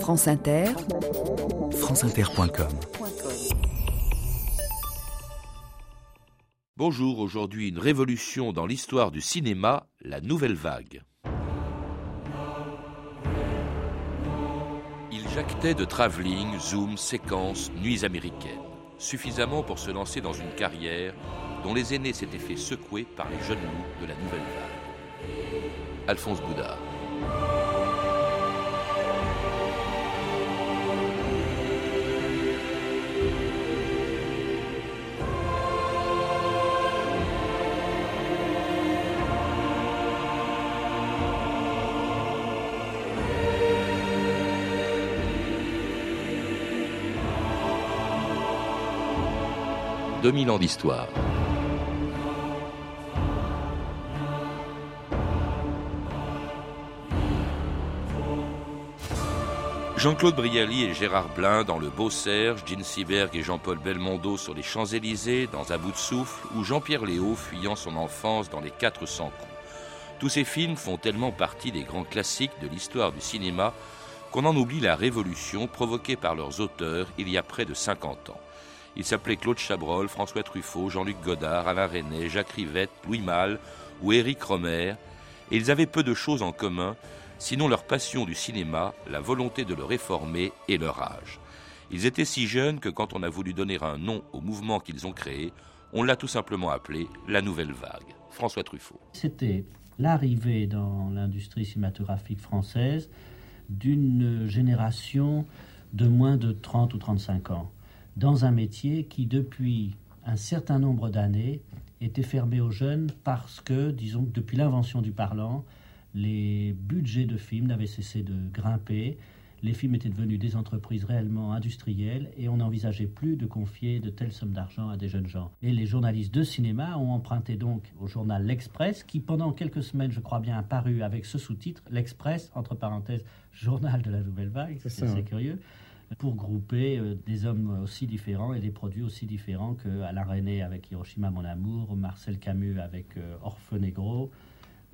France Inter, franceinter.com. Bonjour, aujourd'hui une révolution dans l'histoire du cinéma, la nouvelle vague. Il jactait de travelling, zoom, séquences, nuits américaines, suffisamment pour se lancer dans une carrière dont les aînés s'étaient fait secouer par les jeunes loups de la nouvelle vague. Alphonse Boudard. 2000 ans d'histoire. Jean-Claude Brialy et Gérard Blin dans Le Beau Serge, Gene Seberg et Jean-Paul Belmondo sur les Champs-Élysées, dans Un bout de souffle, ou Jean-Pierre Léo fuyant son enfance dans Les 400 coups. Tous ces films font tellement partie des grands classiques de l'histoire du cinéma qu'on en oublie la révolution provoquée par leurs auteurs il y a près de 50 ans. Ils s'appelaient Claude Chabrol, François Truffaut, Jean-Luc Godard, Alain René, Jacques Rivette, Louis Malle ou Éric Romer, et ils avaient peu de choses en commun, sinon leur passion du cinéma, la volonté de le réformer et leur âge. Ils étaient si jeunes que quand on a voulu donner un nom au mouvement qu'ils ont créé, on l'a tout simplement appelé la Nouvelle Vague. François Truffaut. C'était l'arrivée dans l'industrie cinématographique française d'une génération de moins de 30 ou 35 ans dans un métier qui, depuis un certain nombre d'années, était fermé aux jeunes parce que, disons que depuis l'invention du parlant, les budgets de films n'avaient cessé de grimper, les films étaient devenus des entreprises réellement industrielles et on n'envisageait plus de confier de telles sommes d'argent à des jeunes gens. Et les journalistes de cinéma ont emprunté donc au journal L'Express, qui pendant quelques semaines, je crois bien, a paru avec ce sous-titre, L'Express, entre parenthèses, journal de la nouvelle vague, c'est assez curieux pour grouper euh, des hommes aussi différents et des produits aussi différents que Alain René avec Hiroshima Mon Amour, Marcel Camus avec euh, Orfenegro,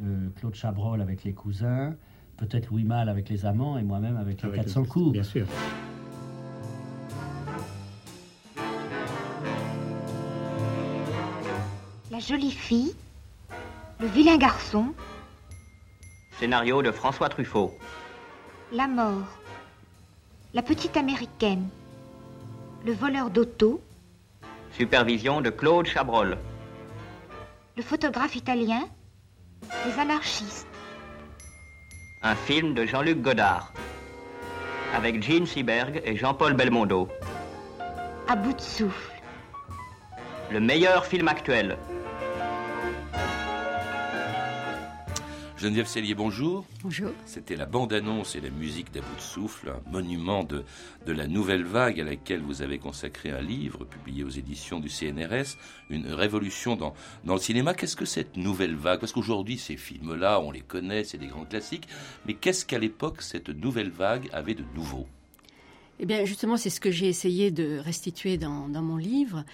euh, Claude Chabrol avec Les Cousins, peut-être Louis Malle avec Les Amants et moi-même avec Les 400 coups. Bien sûr. La jolie fille, le vilain garçon. Scénario de François Truffaut. La mort. La petite américaine. Le voleur d'auto. Supervision de Claude Chabrol. Le photographe italien. Les anarchistes. Un film de Jean-Luc Godard. Avec Gene Seberg et Jean-Paul Belmondo. À bout de souffle. Le meilleur film actuel. Geneviève Cellier, bonjour. Bonjour. C'était la bande-annonce et la musique d'À bout de souffle, un monument de, de la nouvelle vague à laquelle vous avez consacré un livre publié aux éditions du CNRS, une révolution dans, dans le cinéma. Qu'est-ce que cette nouvelle vague? Parce qu'aujourd'hui, ces films-là, on les connaît, c'est des grands classiques, mais qu'est-ce qu'à l'époque, cette nouvelle vague avait de nouveau? Eh bien, justement, c'est ce que j'ai essayé de restituer dans, dans mon livre.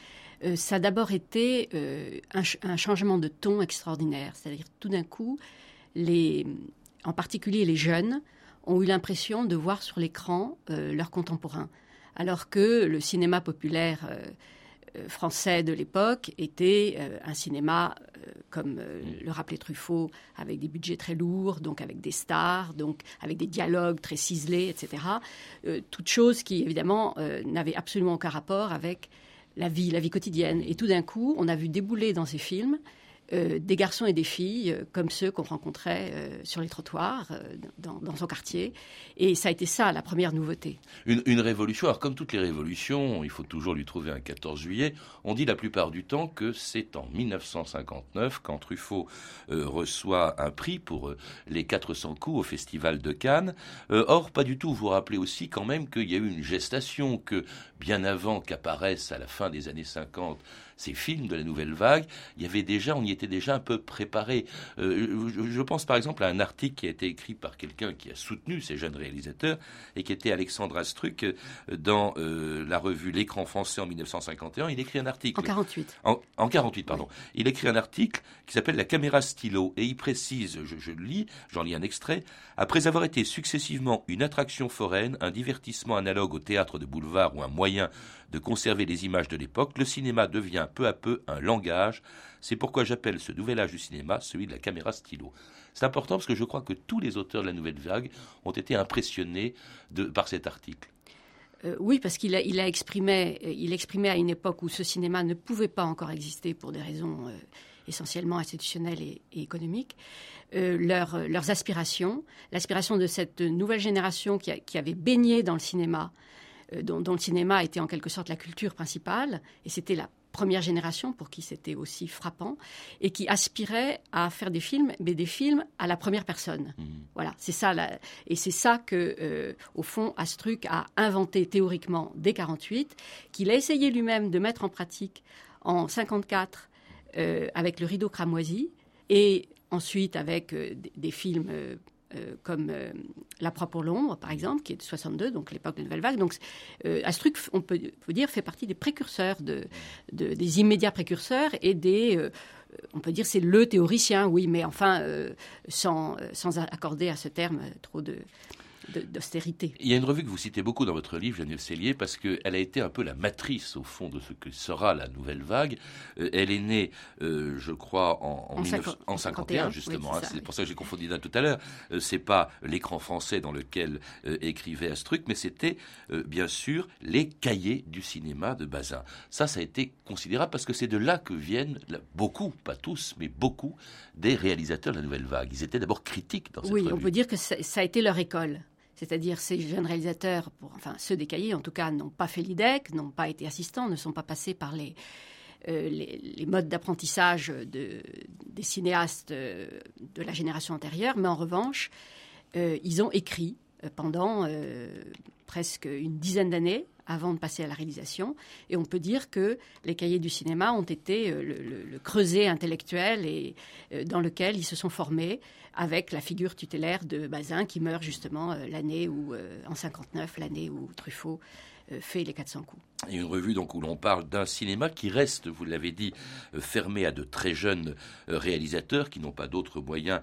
Euh, ça a d'abord été euh, un, un, changement de ton extraordinaire, c'est-à-dire tout d'un coup, en particulier les jeunes, ont eu l'impression de voir sur l'écran euh, leurs contemporains, alors que le cinéma populaire euh, euh, français de l'époque était un cinéma, comme le rappelait Truffaut, avec des budgets très lourds, donc avec des stars, donc avec des dialogues très ciselés, etc. toutes choses qui, évidemment, n'avaient absolument aucun rapport avec la vie, la vie quotidienne. Et tout d'un coup, on a vu débouler dans ces films euh, des garçons et des filles euh, comme ceux qu'on rencontrait euh, sur les trottoirs dans, son quartier. Et ça a été ça la première nouveauté. Une, révolution. Alors comme toutes les révolutions, il faut toujours lui trouver un 14 juillet. On dit la plupart du temps que c'est en 1959 quand Truffaut reçoit un prix pour les 400 coups au Festival de Cannes. or, pas du tout. Vous rappelez aussi quand même qu'il y a eu une gestation que bien avant qu'apparaisse à la fin des années 50 ces films de la nouvelle vague, il y avait déjà, on y était déjà un peu préparé. Euh, je, pense par exemple à un article qui a été écrit par quelqu'un qui a soutenu ces jeunes réalisateurs et qui était Alexandre Astruc dans la revue L'écran français en 1951. Il écrit un article. En 48. En, 48, pardon. Il écrit un article qui s'appelle La caméra stylo et il précise, je, je le lis, j'en lis un extrait, après avoir été successivement une attraction foraine, un divertissement analogue au théâtre de boulevard ou un moyen de conserver les images de l'époque, le cinéma devient peu à peu un langage. C'est pourquoi j'appelle ce nouvel âge du cinéma celui de la caméra stylo. C'est important parce que je crois que tous les auteurs de la nouvelle vague ont été impressionnés par cet article. Euh, oui, parce qu'il a, exprimé, il exprimait à une époque où ce cinéma ne pouvait pas encore exister pour des raisons euh, essentiellement institutionnelles et, économiques, euh, leurs aspirations, l'aspiration de cette nouvelle génération qui, avait baigné dans le cinéma, euh, dont, le cinéma était en quelque sorte la culture principale, et c'était la première génération pour qui c'était aussi frappant, et qui aspirait à faire des films, mais des films à la première personne. Mmh. Voilà, c'est ça, et c'est ça que, euh, au fond, Astruc a inventé théoriquement dès 48, qu'il a essayé lui-même de mettre en pratique en 54 euh, avec le rideau cramoisi et ensuite avec euh, des, films euh, comme La proie pour l'ombre, par exemple, qui est de 62, donc l'époque de Nouvelle Vague. Donc, Astruc, on peut, dire, fait partie des précurseurs, de, des immédiats précurseurs et des. on peut dire c'est le théoricien, oui, mais enfin, sans, sans accorder à ce terme trop de, d'austérité. Il y a une revue que vous citez beaucoup dans votre livre, Geneviève Cellier, parce qu'elle a été un peu la matrice, au fond, de ce que sera la nouvelle vague. Euh, elle est née, euh, je crois, en, en, 51, justement. Hein, c'est pour ça que j'ai confondu d'un tout à l'heure. Euh, c'est pas l'écran français dans lequel écrivait Astruc, mais c'était, bien sûr, les cahiers du cinéma de Bazin. Ça, ça a été considérable parce que c'est de là que viennent beaucoup, pas tous, mais beaucoup des réalisateurs de la nouvelle vague. Ils étaient d'abord critiques dans cette Oui, on peut dire que ça a été leur école. C'est-à-dire ces jeunes réalisateurs, enfin ceux des cahiers en tout cas, n'ont pas fait l'IDEC, n'ont pas été assistants, ne sont pas passés par les, euh, modes d'apprentissage de, des cinéastes euh, de la génération antérieure, mais en revanche, euh, ils ont écrit pendant presque une dizaine d'années avant de passer à la réalisation. Et on peut dire que les cahiers du cinéma ont été euh, le, creuset intellectuel et, euh, dans lequel ils se sont formés avec la figure tutélaire de Bazin qui meurt justement euh, l'année où, en 59, l'année où Truffaut fait les 400 coups. A une revue donc où l'on parle d'un cinéma qui reste, vous l'avez dit, euh, fermé à de très jeunes euh, réalisateurs qui n'ont pas d'autres moyens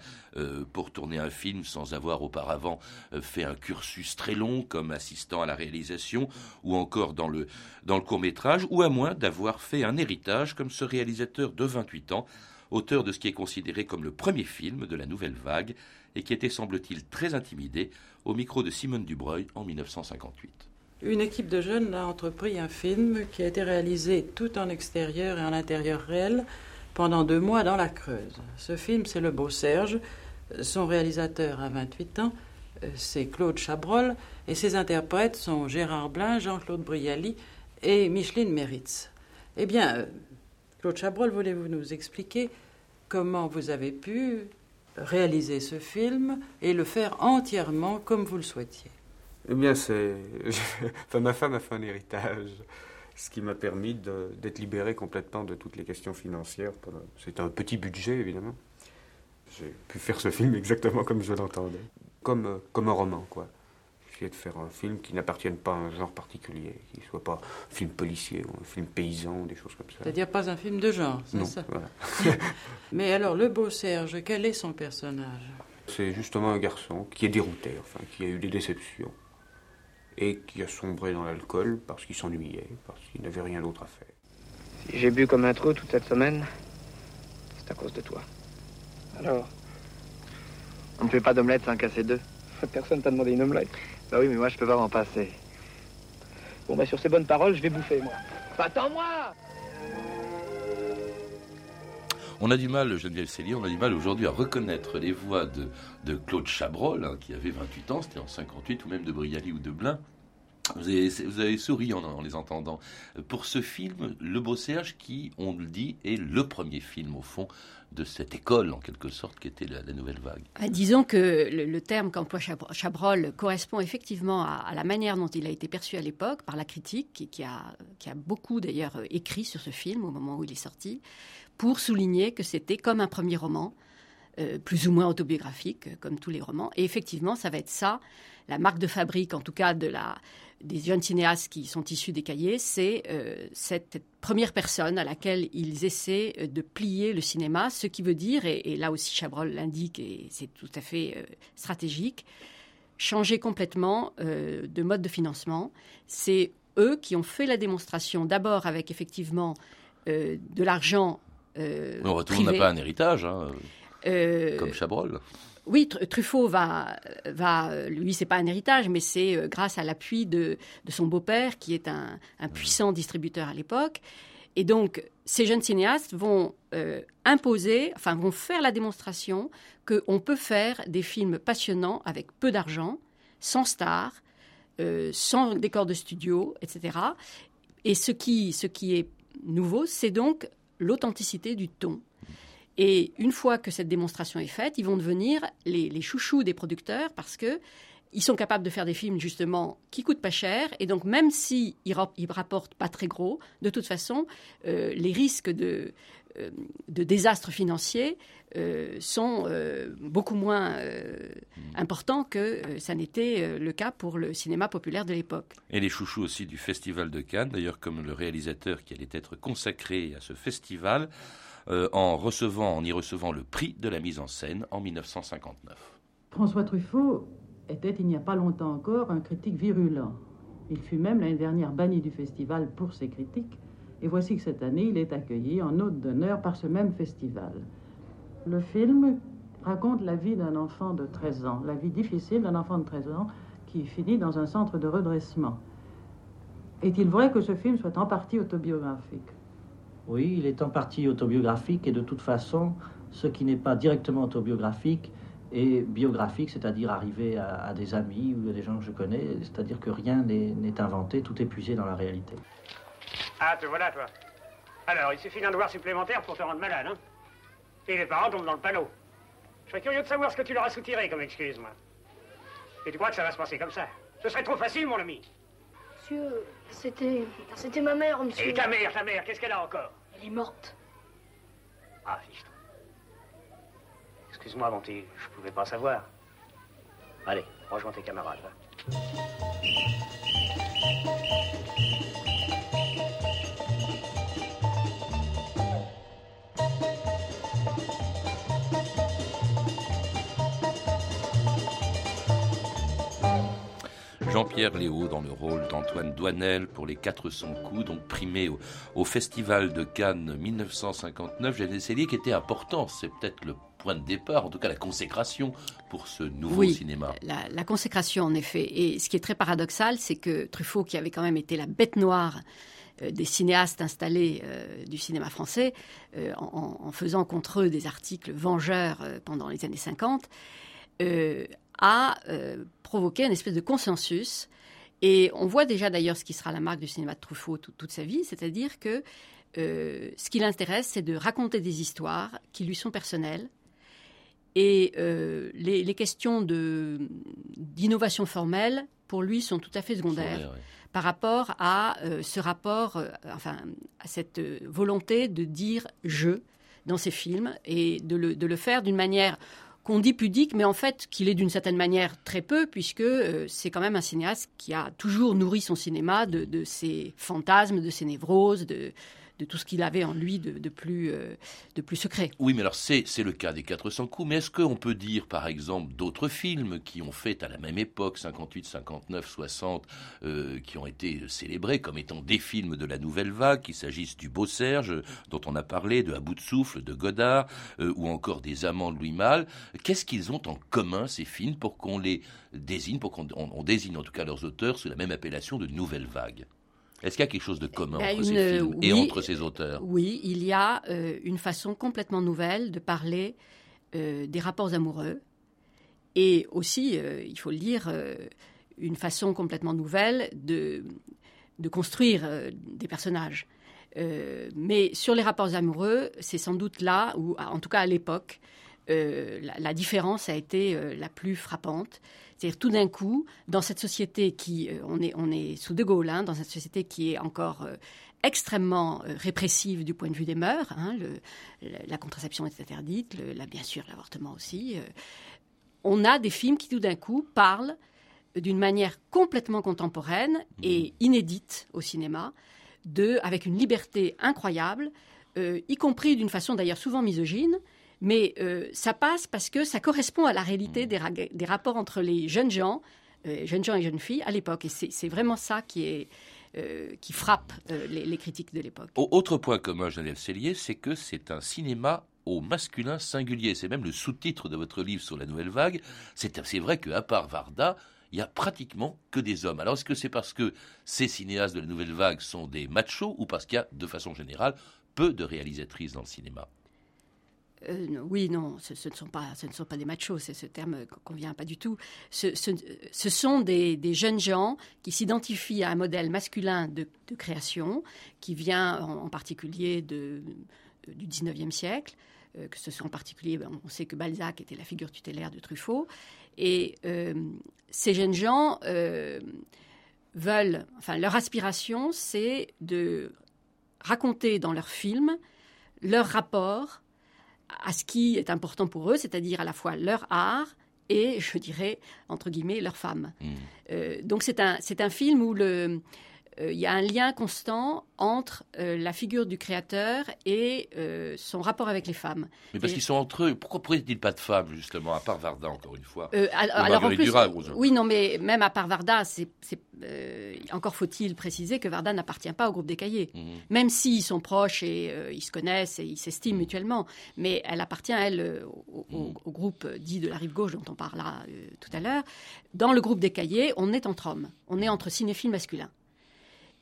pour tourner un film sans avoir auparavant fait un cursus très long comme assistant à la réalisation ou encore dans le, dans le court métrage, ou à moins d'avoir fait un héritage comme ce réalisateur de 28 ans, auteur de ce qui est considéré comme le premier film de la nouvelle vague et qui était semble-t-il très intimidé au micro de Simone Dubreuil en 1958 une équipe de jeunes a entrepris un film qui a été réalisé tout en extérieur et en intérieur réel pendant deux mois dans la Creuse. Ce film, c'est Le Beau Serge. Son réalisateur a 28 ans, c'est Claude Chabrol, et ses interprètes sont Gérard Blin, Jean-Claude Brialy et Micheline Meritz. Eh bien, Claude Chabrol, voulez-vous nous expliquer comment vous avez pu réaliser ce film et le faire entièrement comme vous le souhaitiez? Eh bien, c'est. enfin, ma femme a fait un héritage, ce qui m'a permis d'être libéré complètement de toutes les questions financières. C'était un petit budget, évidemment. J'ai pu faire ce film exactement comme je l'entendais. Comme, euh, comme un roman, quoi. J'ai de faire un film qui n'appartienne pas à un genre particulier, qui ne soit pas un film policier ou un film paysan, ou des choses comme ça. C'est-à-dire pas un film de genre, c'est ça Mais alors, le beau Serge, quel est son personnage? C'est justement un garçon qui est dérouté, enfin, qui a eu des déceptions et qui a sombré dans l'alcool parce qu'il s'ennuyait, parce qu'il n'avait rien d'autre à faire. Si j'ai bu comme un trou toute cette semaine, c'est à cause de toi. Alors On ne fait pas d'omelette sans casser deux Personne t'a demandé une omelette. Bah oui, mais moi je peux pas m'en passer. Bon, bah sur ces bonnes paroles, je vais bouffer, moi. Attends-moi on a du mal, Geneviève Cellier, on a du mal aujourd'hui à reconnaître les voix de, Claude Chabrol, hein, qui avait 28 ans, c'était en 58, ou même de Brialy ou de Blin. Vous avez, souri en, les entendant. Pour ce film, Le Beau Serge, qui, on le dit, est le premier film, au fond, de cette école, en quelque sorte, qui était la, nouvelle vague. Ah, disons que le, terme qu'emploie Chabrol correspond effectivement à, la manière dont il a été perçu à l'époque par la critique, qui, a, beaucoup d'ailleurs écrit sur ce film au moment où il est sorti, pour souligner que c'était comme un premier roman, euh, plus ou moins autobiographique, comme tous les romans. Et effectivement, ça va être ça, la marque de fabrique, en tout cas de la, des jeunes cinéastes qui sont issus des cahiers, c'est euh, cette première personne à laquelle ils essaient euh, de plier le cinéma, ce qui veut dire, et, et là aussi Chabrol l'indique, et c'est tout à fait euh, stratégique, changer complètement euh, de mode de financement. C'est eux qui ont fait la démonstration, d'abord avec effectivement de l'argent. On retourne n'a pas un héritage, hein, comme Chabrol. Oui, Truffaut va, va lui, c'est pas un héritage, mais c'est euh, grâce à l'appui de, de, son beau-père, qui est un, un puissant distributeur à l'époque. Et donc, ces jeunes cinéastes vont euh, imposer, enfin, vont faire la démonstration qu'on peut faire des films passionnants avec peu d'argent, sans stars, euh, sans décor de studio, etc. Et ce qui, ce qui est nouveau, c'est donc l'authenticité du ton. Et une fois que cette démonstration est faite, ils vont devenir les, les chouchous des producteurs parce que ils sont capables de faire des films justement qui coûtent pas cher et donc même si ils, rapportent pas très gros, de toute façon, euh, les risques de euh, de désastres financiers euh, sont beaucoup moins euh, importants que ça n'était le cas pour le cinéma populaire de l'époque. Et les chouchous aussi du Festival de Cannes, d'ailleurs comme le réalisateur qui allait être consacré à ce festival, euh, en recevant, en y recevant le prix de la mise en scène en 1959. François Truffaut était il n'y a pas longtemps encore un critique virulent. Il fut même l'année dernière banni du festival pour ses critiques, et voici que cette année il est accueilli en hôte d'honneur par ce même festival. Le film raconte la vie d'un enfant de 13 ans, la vie difficile d'un enfant de 13 ans qui finit dans un centre de redressement. Est-il vrai que ce film soit en partie autobiographique? Oui, il est en partie autobiographique et de toute façon, ce qui n'est pas directement autobiographique est biographique, c'est-à-dire arrivé à, à, des amis ou à des gens que je connais, c'est-à-dire que rien n'est inventé, tout est puisé dans la réalité. Ah, te voilà, toi. Alors, il suffit d'un devoir supplémentaire pour te rendre malade, hein Et les parents tombent dans le panneau. Je serais curieux de savoir ce que tu leur as soutiré comme excuse, moi. Et tu crois que ça va se passer comme ça? Ce serait trop facile, mon ami. Monsieur, c'était... C'était ma mère, monsieur. Et ta mère, ta mère, qu'est-ce qu'elle a encore? Elle est morte. Ah, fichtre. Excuse-moi, mon petit, je pouvais pas savoir. Allez, rejoins tes camarades, va. Jean-Pierre Léo dans le rôle d'Antoine Douanel pour les 400 coups, donc primé au, au Festival de Cannes 1959. J'avais essayé qui était important, c'est peut-être le point de départ, en tout cas la consécration pour ce nouveau oui, cinéma. La, la, consécration, en effet. Et ce qui est très paradoxal, c'est que Truffaut, qui avait quand même été la bête noire euh, des cinéastes installés euh, du cinéma français, euh, en, en, faisant contre eux des articles vengeurs pendant les années 50, euh, a euh, provoqué une espèce de consensus. Et on voit déjà d'ailleurs ce qui sera la marque du cinéma de Truffaut tout, toute sa vie, c'est-à-dire que euh, ce qui l'intéresse, c'est de raconter des histoires qui lui sont personnelles. Et euh, les, les, questions d'innovation formelle, pour lui, sont tout à fait secondaires par rapport à euh, ce rapport, enfin, à cette volonté de dire je dans ses films et de le, de le faire d'une manière qu'on dit pudique, mais en fait qu'il est d'une certaine manière très peu, puisque euh, c'est quand même un cinéaste qui a toujours nourri son cinéma de, de ses fantasmes, de ses névroses, de, de tout ce qu'il avait en lui de, euh, plus secret. Oui, mais alors c'est le cas des 400 coups, mais est-ce qu'on peut dire par exemple d'autres films qui ont fait à la même époque, 58, 59, 60, euh, qui ont été célébrés comme étant des films de la nouvelle vague, qu'il s'agisse du Beau Serge, dont on a parlé, de À bout de souffle, de Godard, euh, ou encore des Amants de Louis Malle, qu'est-ce qu'ils ont en commun ces films pour qu'on les désigne, pour qu'on on désigne en tout cas leurs auteurs sous la même appellation de nouvelle vague? Est-ce qu'il y a quelque chose de commun entre une, ces films oui, et entre ces auteurs? Oui, il y a euh, une façon complètement nouvelle de parler euh, des rapports amoureux et aussi, euh, il faut le dire, une façon complètement nouvelle de, de construire des personnages. Mais sur les rapports amoureux, c'est sans doute là où, en tout cas à l'époque, euh, la, différence a été la plus frappante. C'est-à-dire tout d'un coup, dans cette société qui, on, est, on est sous De Gaulle, hein, dans cette société qui est encore extrêmement répressive du point de vue des mœurs, hein, la contraception est interdite, la, bien sûr l'avortement aussi, on a des films qui tout d'un coup parlent d'une manière complètement contemporaine et mmh. inédite au cinéma, de, avec une liberté incroyable, euh, y compris d'une façon d'ailleurs souvent misogyne, mais euh, ça passe parce que ça correspond à la réalité mmh. des, rapports entre les jeunes gens, euh, jeunes gens et jeunes filles à l'époque. Et c'est vraiment ça qui est, qui frappe les, critiques de l'époque. Autre point commun, Janelle Cellier, c'est que c'est un cinéma au masculin singulier. C'est même le sous-titre de votre livre sur la nouvelle vague. C'est vrai qu'à part Varda, il y a pratiquement que des hommes. Alors est-ce que c'est parce que ces cinéastes de la nouvelle vague sont des machos ou parce qu'il y a, de façon générale, peu de réalisatrices dans le cinéma? Euh, oui, non, ce, ne sont pas, ce ne sont pas des machos, c'est ce terme qu'on convient pas du tout. Ce, sont des, jeunes gens qui s'identifient à un modèle masculin de, création, qui vient en, particulier de, du 19e siècle, euh, que ce soit en particulier, ben, on sait que Balzac était la figure tutélaire de Truffaut, et euh, ces jeunes gens veulent, enfin, leur aspiration, c'est de raconter dans leurs films leur rapport à ce qui est important pour eux, c'est-à-dire à la fois leur art et, je dirais, entre guillemets, leur femme. Mmh. donc c'est un, c'est un film où le, euh, il y a un lien constant entre euh, la figure du créateur et euh, son rapport avec les femmes. Mais parce qu'ils sont entre eux, pourquoi pourrait-il pas de femmes, justement, à part Varda, encore une fois? Alors en plus, Oui, non, mais même à part Varda, c'est, encore faut-il préciser que Varda n'appartient pas au groupe des cahiers. Mhm. Même s'ils sont proches et ils se connaissent et ils s'estiment mutuellement. Mais elle appartient, elle, au, mhm. au, groupe dit de la rive gauche dont on parlera tout à l'heure. Dans le groupe des cahiers, on est entre hommes. On est entre cinéphiles masculins.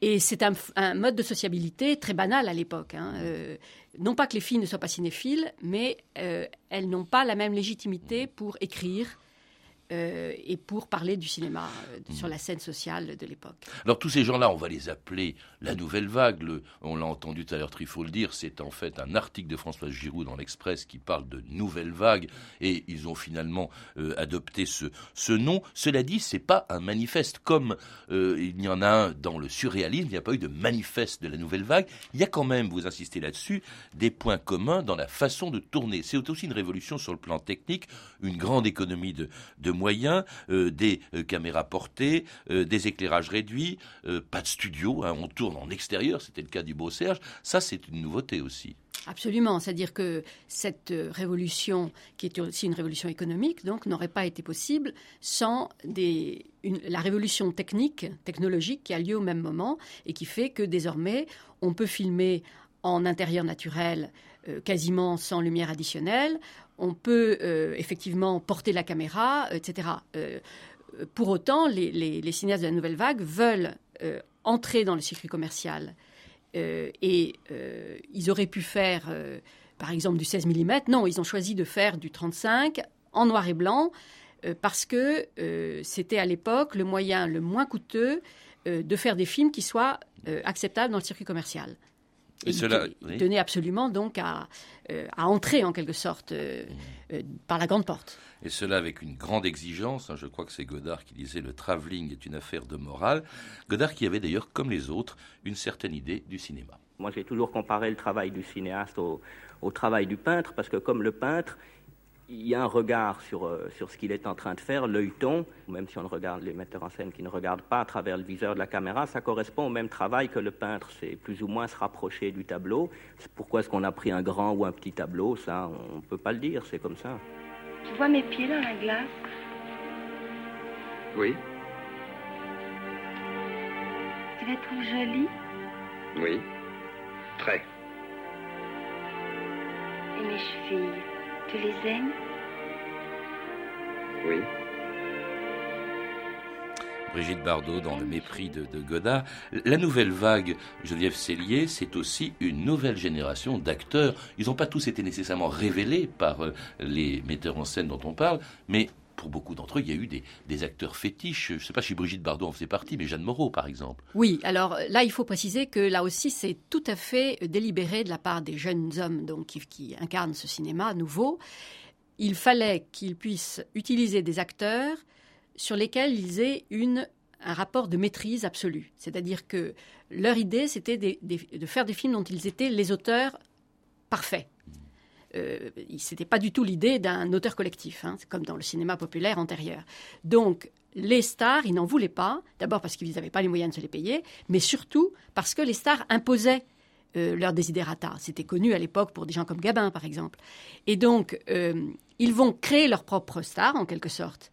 Et c'est un, mode de sociabilité très banal à l'époque. Hein. Euh, non pas que les filles ne soient pas cinéphiles, mais euh, elles n'ont pas la même légitimité pour écrire euh, et pour parler du cinéma euh, sur la scène sociale de l'époque. Alors tous ces gens-là, on va les appeler la nouvelle vague. on l'a entendu tout à l'heure, faut le dire, c'est en fait un article de François Giroud dans l'Express qui parle de nouvelle vague et ils ont finalement euh, adopté ce, ce nom. Cela dit, c'est pas un manifeste comme il y en a un dans le surréalisme. Il n'y a pas eu de manifeste de la nouvelle vague. Il y a quand même, vous insistez là-dessus, des points communs dans la façon de tourner. C'est aussi une révolution sur le plan technique, une grande économie de, de moyens, euh, des euh, caméras portées, euh, des éclairages réduits, pas de studio, hein, on tourne en extérieur, c'était le cas du Beau Serge. Ça, c'est une nouveauté aussi. Absolument, c'est-à-dire que cette révolution, qui est aussi une révolution économique, donc n'aurait pas été possible sans la révolution technique, technologique qui a lieu au même moment et qui fait que désormais on peut filmer en intérieur naturel quasiment sans lumière additionnelle on peut euh, effectivement porter la caméra, etc. Euh, pour autant, les, cinéastes de la nouvelle vague veulent euh, entrer dans le circuit commercial. et ils auraient pu faire, par exemple, du 16 mm. Non, ils ont choisi de faire du 35 en noir et blanc parce que c'était à l'époque le moyen le moins coûteux de faire des films qui soient acceptables dans le circuit commercial. Et, cela, tenait absolument donc à, euh, à, entrer en quelque sorte euh, euh, par la grande porte. Et cela avec une grande exigence. Hein, je crois que c'est Godard qui disait le travelling est une affaire de morale. Godard qui avait d'ailleurs, comme les autres, une certaine idée du cinéma. Moi, j'ai toujours comparé le travail du cinéaste au, au travail du peintre, parce que comme le peintre, il y a un regard sur, euh, sur ce qu'il est en train de faire, l'œilleton, même si on regarde les metteurs en scène qui ne regardent pas à travers le viseur de la caméra, ça correspond au même travail que le peintre, c'est plus ou moins se rapprocher du tableau. Pourquoi est-ce qu'on a pris un grand ou un petit tableau Ça, on ne peut pas le dire, c'est comme ça. Tu vois mes pieds dans la glace? Oui. Tu les trouves jolis? Oui, très. Et mes chevilles? Tu les aimes Oui. Brigitte Bardot dans Le mépris de, Godard. La nouvelle vague, Geneviève Cellier, c'est aussi une nouvelle génération d'acteurs. Ils n'ont pas tous été nécessairement révélés par euh, les metteurs en scène dont on parle, mais pour beaucoup d'entre eux, il y a eu des, acteurs fétiches. Je ne sais pas si Brigitte Bardot en faisait partie, mais Jeanne Moreau, par exemple. Oui, alors là, il faut préciser que là aussi, c'est tout à fait délibéré de la part des jeunes hommes donc, qui, incarnent ce cinéma nouveau. Il fallait qu'ils puissent utiliser des acteurs sur lesquels ils aient une, un rapport de maîtrise absolue. C'est-à-dire que leur idée, c'était de faire des films dont ils étaient les auteurs parfaits. Euh, ce n'était pas du tout l'idée d'un auteur collectif, hein, comme dans le cinéma populaire antérieur. Donc, les stars, ils n'en voulaient pas, d'abord parce qu'ils n'avaient pas les moyens de se les payer, mais surtout parce que les stars imposaient euh, leurs desiderata. C'était connu à l'époque pour des gens comme Gabin, par exemple. Et donc, euh, ils vont créer leur propre star, en quelque sorte.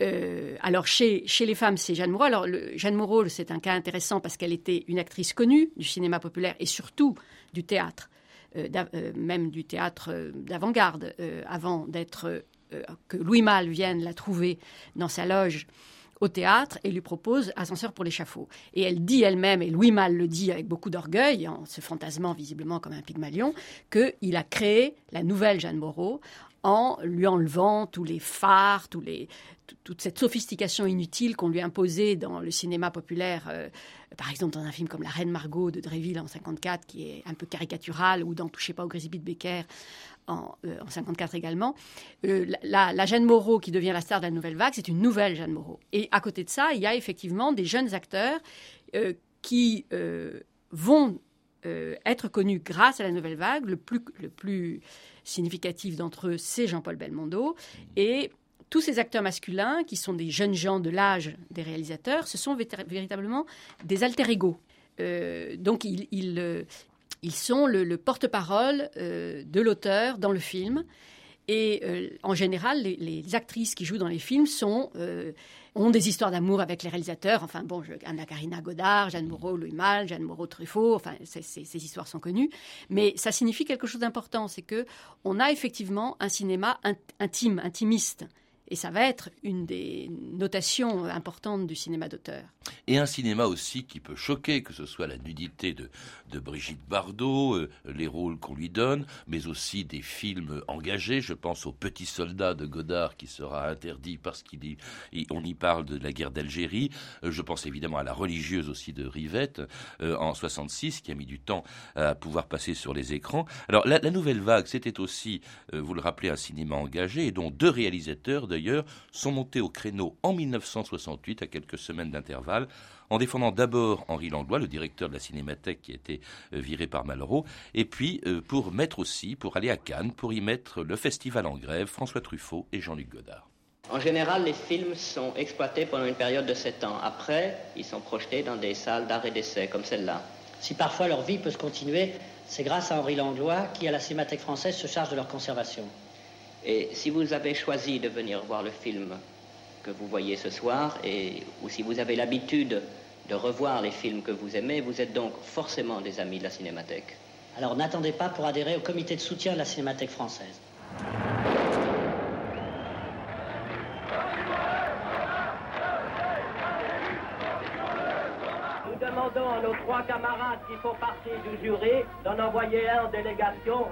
Euh, alors, chez, chez les femmes, c'est Jeanne Moreau. Alors, Jeanne Moreau, c'est un cas intéressant parce qu'elle était une actrice connue du cinéma populaire et surtout du théâtre. Euh, euh, même du théâtre euh, d'avant-garde, avant d'être que Louis Malle vienne la trouver dans sa loge au théâtre et lui propose Ascenseur pour l'échafaud. Et elle dit elle-même, et Louis Malle le dit avec beaucoup d'orgueil, en se fantasmant visiblement comme un pygmalion, qu'il a créé la nouvelle Jeanne Moreau en lui enlevant tous les phares, tous toute cette sophistication inutile qu'on lui imposait dans le cinéma populaire, euh, par exemple dans un film comme La Reine Margot de Dréville en 54, qui est un peu caricatural, ou dans Touchez pas au Grisby de Becker en, 54 euh, également. Euh, la, la, Jeanne Moreau qui devient la star de la nouvelle vague, c'est une nouvelle Jeanne Moreau. Et à côté de ça, il y a effectivement des jeunes acteurs qui vont être connus grâce à la nouvelle vague. Le plus, le plus significatif d'entre eux, c'est Jean-Paul Belmondo. Et tous ces acteurs masculins, qui sont des jeunes gens de l'âge des réalisateurs, ce sont véritablement des alter ego. Euh, donc ils, ils, euh, sont le, porte-parole euh, de l'auteur dans le film. Et en général, les, actrices qui jouent dans les films sont ont des histoires d'amour avec les réalisateurs. Enfin bon, Anna Karina Godard, Jeanne Moreau, Louis Malle, Jeanne Moreau Truffaut. Enfin, ces histoires sont connues. Mais ça signifie quelque chose d'important, c'est que on a effectivement un cinéma intime, intimiste. Et ça va être une des notations importantes du cinéma d'auteur. Et un cinéma aussi qui peut choquer, que ce soit la nudité de, de Brigitte Bardot, euh, les rôles qu'on lui donne, mais aussi des films engagés. Je pense au Petit Soldat de Godard qui sera interdit parce qu'on y parle de la guerre d'Algérie. Euh, je pense évidemment à la religieuse aussi de Rivette euh, en 66 qui a mis du temps à pouvoir passer sur les écrans. Alors la, nouvelle vague, c'était aussi, vous le rappelez, un cinéma engagé et dont deux réalisateurs d'ailleurs sont montés au créneau en 1968, à quelques semaines d'intervalle, en défendant d'abord Henri Langlois, le directeur de la Cinémathèque qui a été euh, viré par Malraux, et puis euh, pour mettre aussi, pour aller à Cannes, pour y mettre le festival en grève, François Truffaut et Jean-Luc Godard. En général, les films sont exploités pendant une période de 7 ans. Après, ils sont projetés dans des salles d'art et d'essai, comme celle-là. Si parfois leur vie peut se continuer, c'est grâce à Henri Langlois qui, à la Cinémathèque française, se charge de leur conservation. Et si vous avez choisi de venir voir le film que vous voyez ce soir, ou si vous avez l'habitude de revoir les films que vous aimez, vous êtes donc forcément des amis de la Cinémathèque. Alors n'attendez pas pour adhérer au comité de soutien de la Cinémathèque française. Trois camarades qui font partie du jury d'en envoyer un en délégation,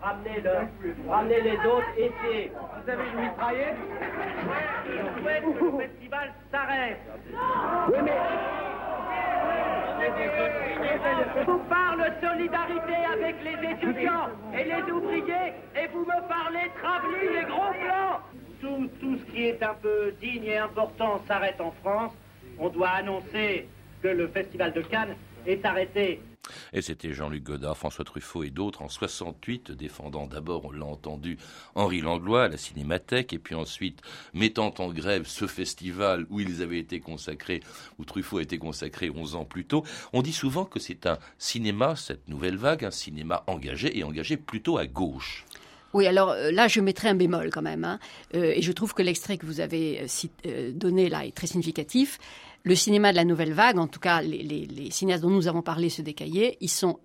ramener, le, ramener les autres ici. Vous avez une mitraillette Je souhaite que le festival s'arrête. Oui, mais... Je vous parle solidarité avec les étudiants et les ouvriers et vous me parlez travelling et gros plans. Tout, tout ce qui est un peu digne et important s'arrête en France. On doit annoncer que le Festival de Cannes est arrêté. Et c'était Jean-Luc Godard, François Truffaut et d'autres en 68, défendant d'abord, on l'a entendu, Henri Langlois à la Cinémathèque, et puis ensuite mettant en grève ce festival où ils avaient été consacrés, où Truffaut a été consacré 11 ans plus tôt. On dit souvent que c'est un cinéma, cette nouvelle vague, un cinéma engagé et engagé plutôt à gauche. Oui, alors euh, là, je mettrai un bémol quand même. Hein. Euh, et je trouve que l'extrait que vous avez euh, donné là est très significatif le cinéma de la nouvelle vague, en tout cas les, cinéastes dont nous avons parlé, ceux des cahiers, ils sont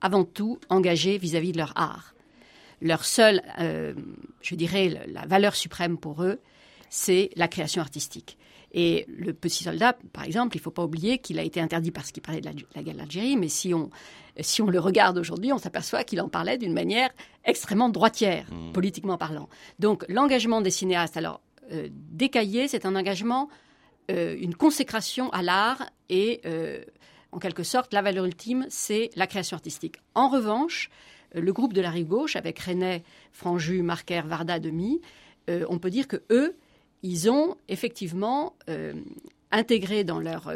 avant tout engagés vis-à-vis de leur art. Leur seule, euh, je dirais, la valeur suprême pour eux, c'est la création artistique. Et le petit soldat, par exemple, il ne faut pas oublier qu'il a été interdit parce qu'il parlait de la, guerre d'Algérie, mais si on, si on le regarde aujourd'hui, on s'aperçoit qu'il en parlait d'une manière extrêmement droitière, mmh. politiquement parlant. Donc l'engagement des cinéastes, alors euh, décaillé, c'est un engagement, euh, une consécration à l'art et en quelque sorte, la valeur ultime, c'est la création artistique. En revanche, le groupe de la rive gauche, avec René, Franju, Marquer, Varda, Demi, on peut dire que eux, ils ont effectivement intégré dans leur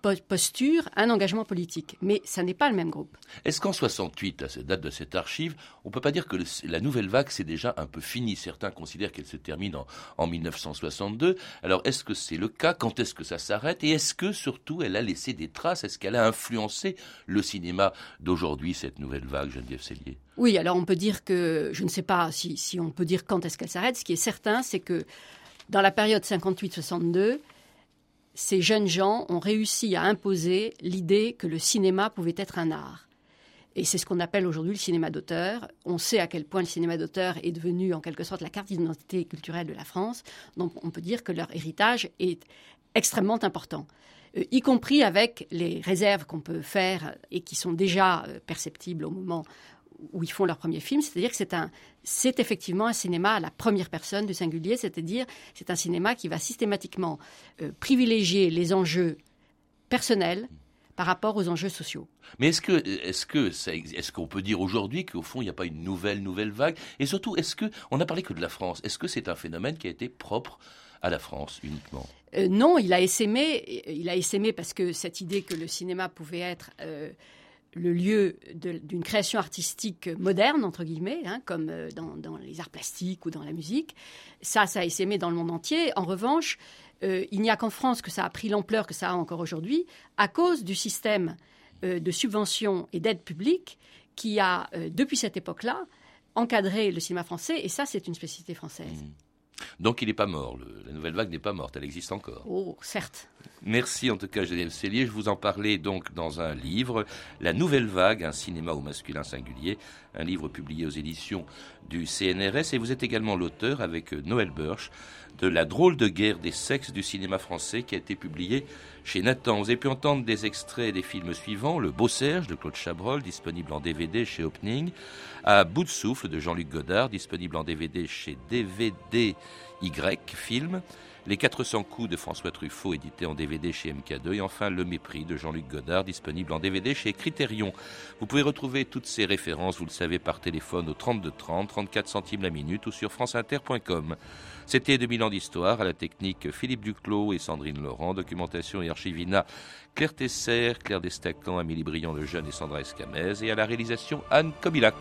posture un engagement politique. Mais ça n'est pas le même groupe. Est-ce qu'en 68, à cette date de cette archive, on ne peut pas dire que la nouvelle vague, c'est déjà un peu fini? Certains considèrent qu'elle se termine en, 1962. Alors, est-ce que c'est le cas? Quand est-ce que ça s'arrête? Et est-ce que, surtout, elle a laissé des traces? Est-ce qu'elle a influencé le cinéma d'aujourd'hui, cette nouvelle vague, Geneviève Cellier Oui, alors on peut dire que, je ne sais pas si, si on peut dire quand est-ce qu'elle s'arrête. Ce qui est certain, c'est que dans la période 58-62, ces jeunes gens ont réussi à imposer l'idée que le cinéma pouvait être un art. Et c'est ce qu'on appelle aujourd'hui le cinéma d'auteur. On sait à quel point le cinéma d'auteur est devenu en quelque sorte la carte d'identité culturelle de la France. Donc on peut dire que leur héritage est extrêmement important, euh, y compris avec les réserves qu'on peut faire et qui sont déjà euh, perceptibles au moment où ils font leur premier film, c'est-à-dire que c'est un, c'est effectivement un cinéma à la première personne du singulier, c'est-à-dire c'est un cinéma qui va systématiquement euh, privilégier les enjeux personnels par rapport aux enjeux sociaux. Mais est-ce que est-ce que est-ce qu'on peut dire aujourd'hui qu'au fond il n'y a pas une nouvelle nouvelle vague? Et surtout est-ce que on n'a parlé que de la France est-ce que c'est un phénomène qui a été propre à la France uniquement? Euh, Non, il a essaimé il a essaimé parce que cette idée que le cinéma pouvait être euh, le lieu d'une création artistique moderne, entre guillemets, hein, comme euh, dans, les arts plastiques ou dans la musique. Ça, ça a essaimé dans le monde entier. En revanche, euh, il n'y a qu'en France que ça a pris l'ampleur que ça a encore aujourd'hui, à cause du système euh, de subventions et d'aide publique qui a, depuis cette époque-là, encadré le cinéma français. Et ça, c'est une spécificité française. Mmh. Donc il n'est pas mort. la nouvelle vague n'est pas morte. Elle existe encore. Oh, certes. Merci en tout cas, Geneviève Cellier. Je vous en parlais donc dans un livre, La Nouvelle Vague, un cinéma au masculin singulier, un livre publié aux éditions du CNRS. Et vous êtes également l'auteur, avec Noël Birch, de La drôle de guerre des sexes du cinéma français, qui a été publié chez Nathan. Vous avez pu entendre des extraits des films suivants Le Beau Serge de Claude Chabrol, disponible en DVD chez Opening, À bout de souffle de Jean-Luc Godard, disponible en DVD chez DVD Y Film. Les 400 coups de François Truffaut, édité en DVD chez MK2, et enfin Le Mépris de Jean-Luc Godard, disponible en DVD chez Criterion. Vous pouvez retrouver toutes ces références, vous le savez, par téléphone au 32 30, 34 centimes la minute ou sur franceinter.com. C'était 2000 ans d'histoire, à la technique Philippe Duclos et Sandrine Laurent, documentation et archivina Claire Tesser, Claire Destacan, Amélie Briand le Jeune et Sandra Escamez, et à la réalisation Anne Kobilac.